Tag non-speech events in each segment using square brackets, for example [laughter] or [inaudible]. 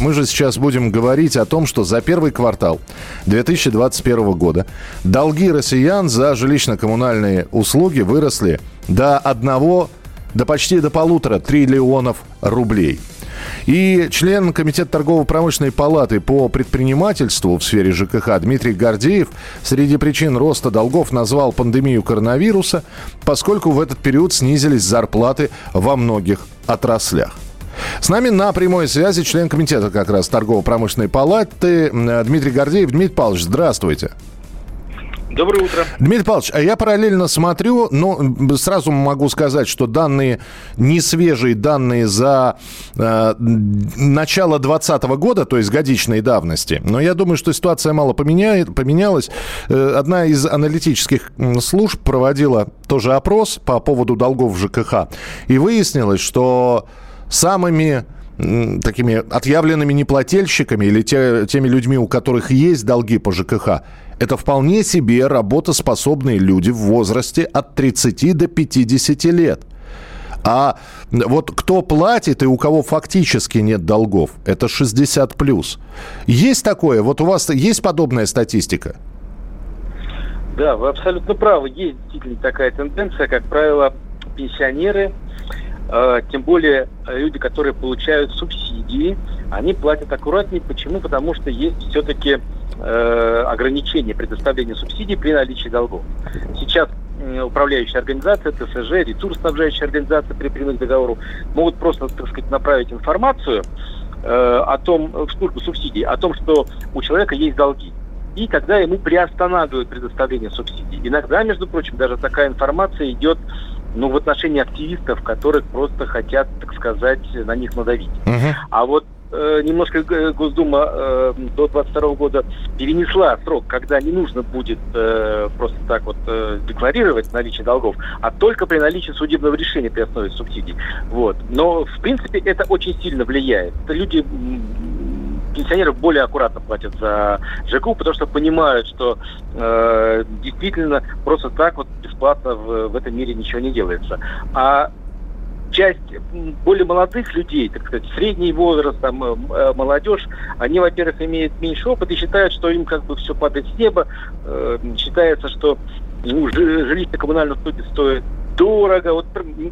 Мы же сейчас будем говорить о том, что за первый квартал 2021 года долги россиян за жилищно-коммунальные услуги выросли до одного, до почти до полутора триллионов рублей. И член Комитета торгово-промышленной палаты по предпринимательству в сфере ЖКХ Дмитрий Гордеев среди причин роста долгов назвал пандемию коронавируса, поскольку в этот период снизились зарплаты во многих отраслях. С нами на прямой связи член комитета как раз торгово-промышленной палаты Дмитрий Гордеев. Дмитрий Павлович, здравствуйте. Доброе утро. Дмитрий Павлович, а я параллельно смотрю, но сразу могу сказать, что данные, не свежие данные за э, начало 2020 года, то есть годичной давности, но я думаю, что ситуация мало поменяет, поменялась. Э, одна из аналитических служб проводила тоже опрос по поводу долгов в ЖКХ, и выяснилось, что самыми такими отъявленными неплательщиками или те, теми людьми, у которых есть долги по ЖКХ, это вполне себе работоспособные люди в возрасте от 30 до 50 лет. А вот кто платит и у кого фактически нет долгов, это 60 плюс. Есть такое? Вот у вас есть подобная статистика? Да, вы абсолютно правы. Есть действительно такая тенденция. Как правило, пенсионеры тем более э, люди, которые получают субсидии, они платят аккуратнее. Почему? Потому что есть все-таки э, ограничения предоставления субсидий при наличии долгов. Сейчас управляющая организация, ТСЖ, ресурсоснабжающая организация при прямых договору могут просто, так сказать, направить информацию э, о том, в службу субсидий, о том, что у человека есть долги. И тогда ему приостанавливают предоставление субсидий. Иногда, между прочим, даже такая информация идет ну, в отношении активистов, которые просто хотят, так сказать, на них надавить. Uh-huh. А вот э, немножко Госдума э, до 22 года перенесла срок, когда не нужно будет э, просто так вот э, декларировать наличие долгов, а только при наличии судебного решения при основе субсидий. Вот. Но, в принципе, это очень сильно влияет. Люди пенсионеры более аккуратно платят за ЖКУ, потому что понимают, что э, действительно просто так вот бесплатно в, в этом мире ничего не делается. А часть более молодых людей, так сказать, средний возраст, там, э, э, молодежь, они, во-первых, имеют меньше опыта и считают, что им как бы все падает с неба. Э, считается, что ну, жилищно-коммунальные услуги стоят дорого. Вот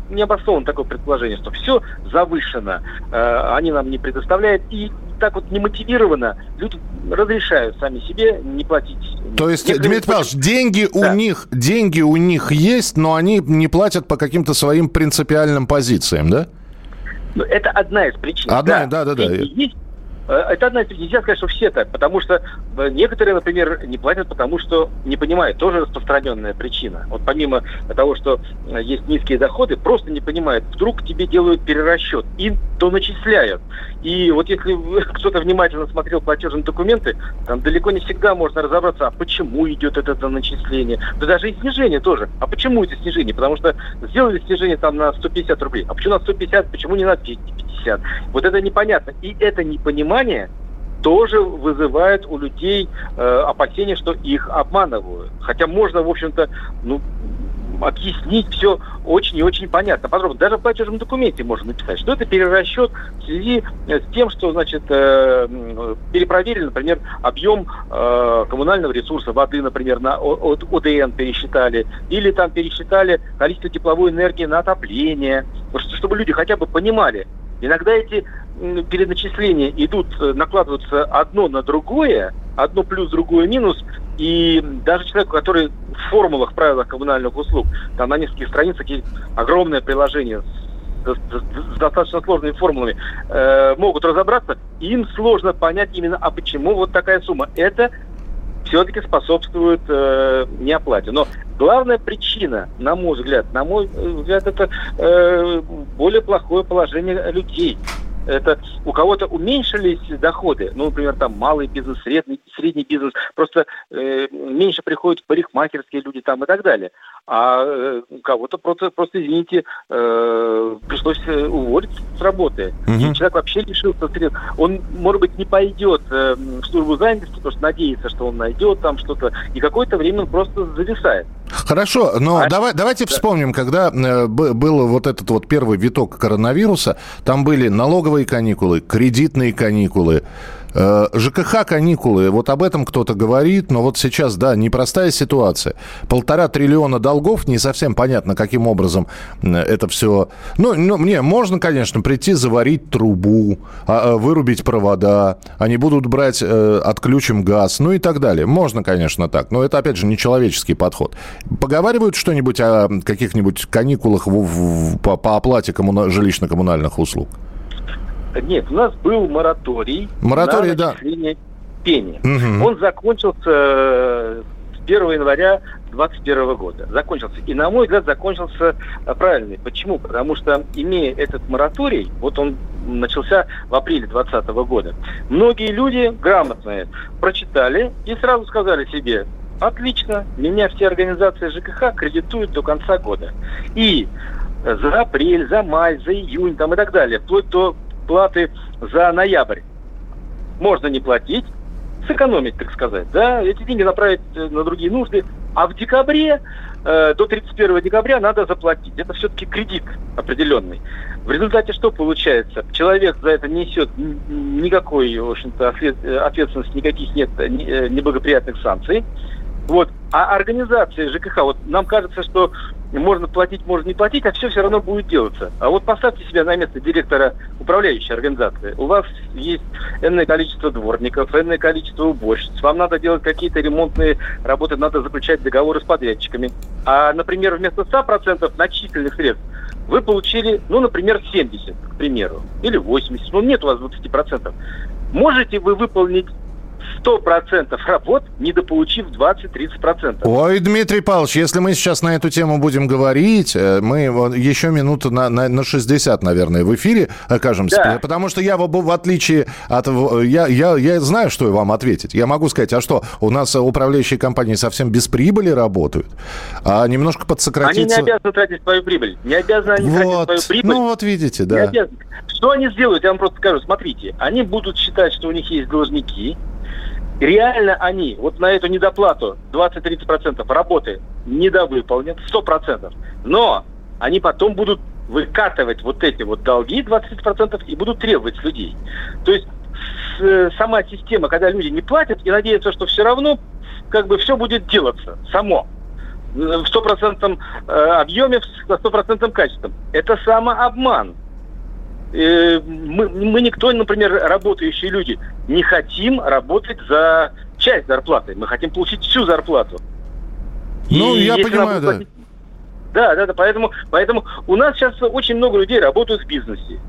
необоснованно такое предположение, что все завышено, э, они нам не предоставляют. И так вот немотивированно люди разрешают сами себе не платить. То есть, Некоторые Дмитрий Павлович, деньги да. у них, деньги у них есть, но они не платят по каким-то своим принципиальным позициям, да? Ну, это одна из причин. Одна, да, да, да. да. Есть это одна из нельзя сказать, что все так, потому что э, некоторые, например, не платят, потому что не понимают, тоже распространенная причина. Вот помимо того, что э, есть низкие доходы, просто не понимают, вдруг тебе делают перерасчет, и то начисляют. И вот если [laughs] кто-то внимательно смотрел платежные документы, там далеко не всегда можно разобраться, а почему идет это начисление. Да даже и снижение тоже. А почему это снижение? Потому что сделали снижение там на 150 рублей. А почему на 150, почему не на 50? Вот это непонятно. И это непонимание тоже вызывает у людей э, опасения, что их обманывают. Хотя можно, в общем-то, ну, объяснить все очень и очень понятно, подробно. Даже в платежном документе можно написать, что это перерасчет в связи с тем, что, значит, э, перепроверили, например, объем э, коммунального ресурса, воды, например, на ОДН пересчитали, или там пересчитали количество тепловой энергии на отопление, чтобы люди хотя бы понимали, Иногда эти переначисления идут, э, накладываются одно на другое, одно плюс, другое минус, и даже человек, который в формулах, правилах коммунальных услуг, там на нескольких страницах есть огромное приложение с, достаточно сложными формулами, э, могут разобраться, им сложно понять именно, а почему вот такая сумма. Это все-таки способствует э, неоплате. Но главная причина, на мой взгляд, на мой взгляд, это э, более плохое положение людей. Это у кого-то уменьшились доходы, ну, например, там малый бизнес, средний, средний бизнес, просто э, меньше приходят парикмахерские люди там и так далее. А э, кого-то просто, просто извините, э, пришлось э, уволить с работы. Угу. И человек вообще лишился средств. Он, может быть, не пойдет э, в службу занятости, потому что надеется, что он найдет там что-то, и какое-то время он просто зависает. Хорошо, но а... давай, давайте да. вспомним, когда э, был вот этот вот первый виток коронавируса, там были налоговые каникулы, кредитные каникулы, ЖКХ каникулы, вот об этом кто-то говорит, но вот сейчас, да, непростая ситуация. Полтора триллиона долгов, не совсем понятно, каким образом это все... Ну, ну мне можно, конечно, прийти, заварить трубу, а, а, вырубить провода, они будут брать, э, отключим газ, ну и так далее. Можно, конечно, так, но это, опять же, не человеческий подход. Поговаривают что-нибудь о каких-нибудь каникулах в, в, по, по оплате коммуна... жилищно-коммунальных услуг? Нет, у нас был мораторий, мораторий на да. пени. Угу. Он закончился э, с 1 января 2021 года. Закончился. И, на мой взгляд, закончился э, правильный. Почему? Потому что, имея этот мораторий, вот он начался в апреле 2020 года, многие люди грамотные прочитали и сразу сказали себе, отлично, меня все организации ЖКХ кредитуют до конца года. И за апрель, за май, за июнь там и так далее, вплоть до платы за ноябрь. Можно не платить, сэкономить, так сказать, да, эти деньги направить э, на другие нужды, а в декабре, э, до 31 декабря надо заплатить. Это все-таки кредит определенный. В результате что получается? Человек за это несет никакой, в общем-то, э, ответственности, никаких нет э, неблагоприятных санкций. Вот. А организации ЖКХ, вот нам кажется, что можно платить, можно не платить, а все все равно будет делаться. А вот поставьте себя на место директора управляющей организации. У вас есть энное количество дворников, энное количество уборщиц. Вам надо делать какие-то ремонтные работы, надо заключать договоры с подрядчиками. А, например, вместо 100% начисленных средств вы получили, ну, например, 70, к примеру, или 80, ну, нет у вас 20%. Можете вы выполнить 100% работ, недополучив 20-30%. Ой, Дмитрий Павлович, если мы сейчас на эту тему будем говорить, э, мы еще минуту на, на, на 60, наверное, в эфире окажемся. Да. Потому что я, в, в отличие от... Я, я, я знаю, что вам ответить. Я могу сказать, а что, у нас управляющие компании совсем без прибыли работают, а немножко подсократиться... Они не обязаны тратить свою прибыль. Не обязаны они вот. тратить свою прибыль. Ну вот видите, да. Что они сделают? Я вам просто скажу. Смотрите, они будут считать, что у них есть должники, реально они вот на эту недоплату 20-30% работы недовыполнят, 100%. Но они потом будут выкатывать вот эти вот долги 20% и будут требовать людей. То есть с, сама система, когда люди не платят и надеются, что все равно как бы все будет делаться само в стопроцентном э, объеме, с стопроцентным качеством. Это самообман. Э, мы, мы никто, например, работающие люди, не хотим работать за часть зарплаты. Мы хотим получить всю зарплату. Ну, И я понимаю, да. Да, да, да. Поэтому, поэтому у нас сейчас очень много людей работают в бизнесе.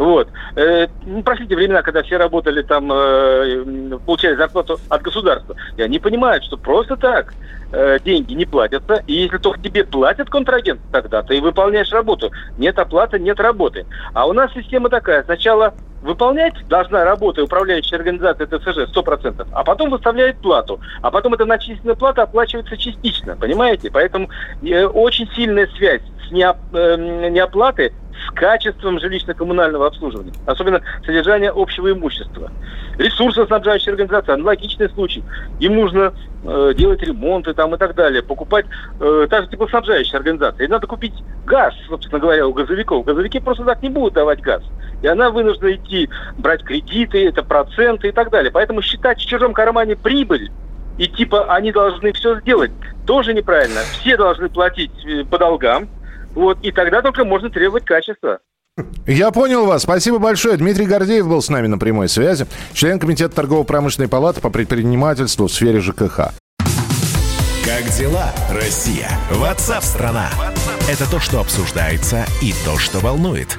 Вот. Э, ну, времена, когда все работали там, э, получали зарплату от государства. И они понимают, что просто так э, деньги не платятся. И если только тебе платят контрагент, тогда ты выполняешь работу. Нет оплаты, нет работы. А у нас система такая. Сначала выполнять должна работа управляющая организация ТСЖ 100%, а потом выставляет плату. А потом эта начисленная плата оплачивается частично, понимаете? Поэтому э, очень сильная связь с неоп, э, неоплаты с качеством жилищно-коммунального обслуживания, особенно содержания общего имущества. Ресурсоснабжающая организация, аналогичный случай. Им нужно э, делать ремонты там и так далее, покупать, э, та же теплоснабжающая организация. И надо купить газ, собственно говоря, у газовиков. Газовики просто так не будут давать газ. И она вынуждена идти брать кредиты, это проценты и так далее. Поэтому считать в чужом кармане прибыль и типа они должны все сделать, тоже неправильно. Все должны платить э, по долгам, вот, и тогда только можно требовать качества. Я понял вас. Спасибо большое. Дмитрий Гордеев был с нами на прямой связи. Член Комитета торгово-промышленной палаты по предпринимательству в сфере ЖКХ. Как дела, Россия? Ватсап-страна! Это то, что обсуждается и то, что волнует.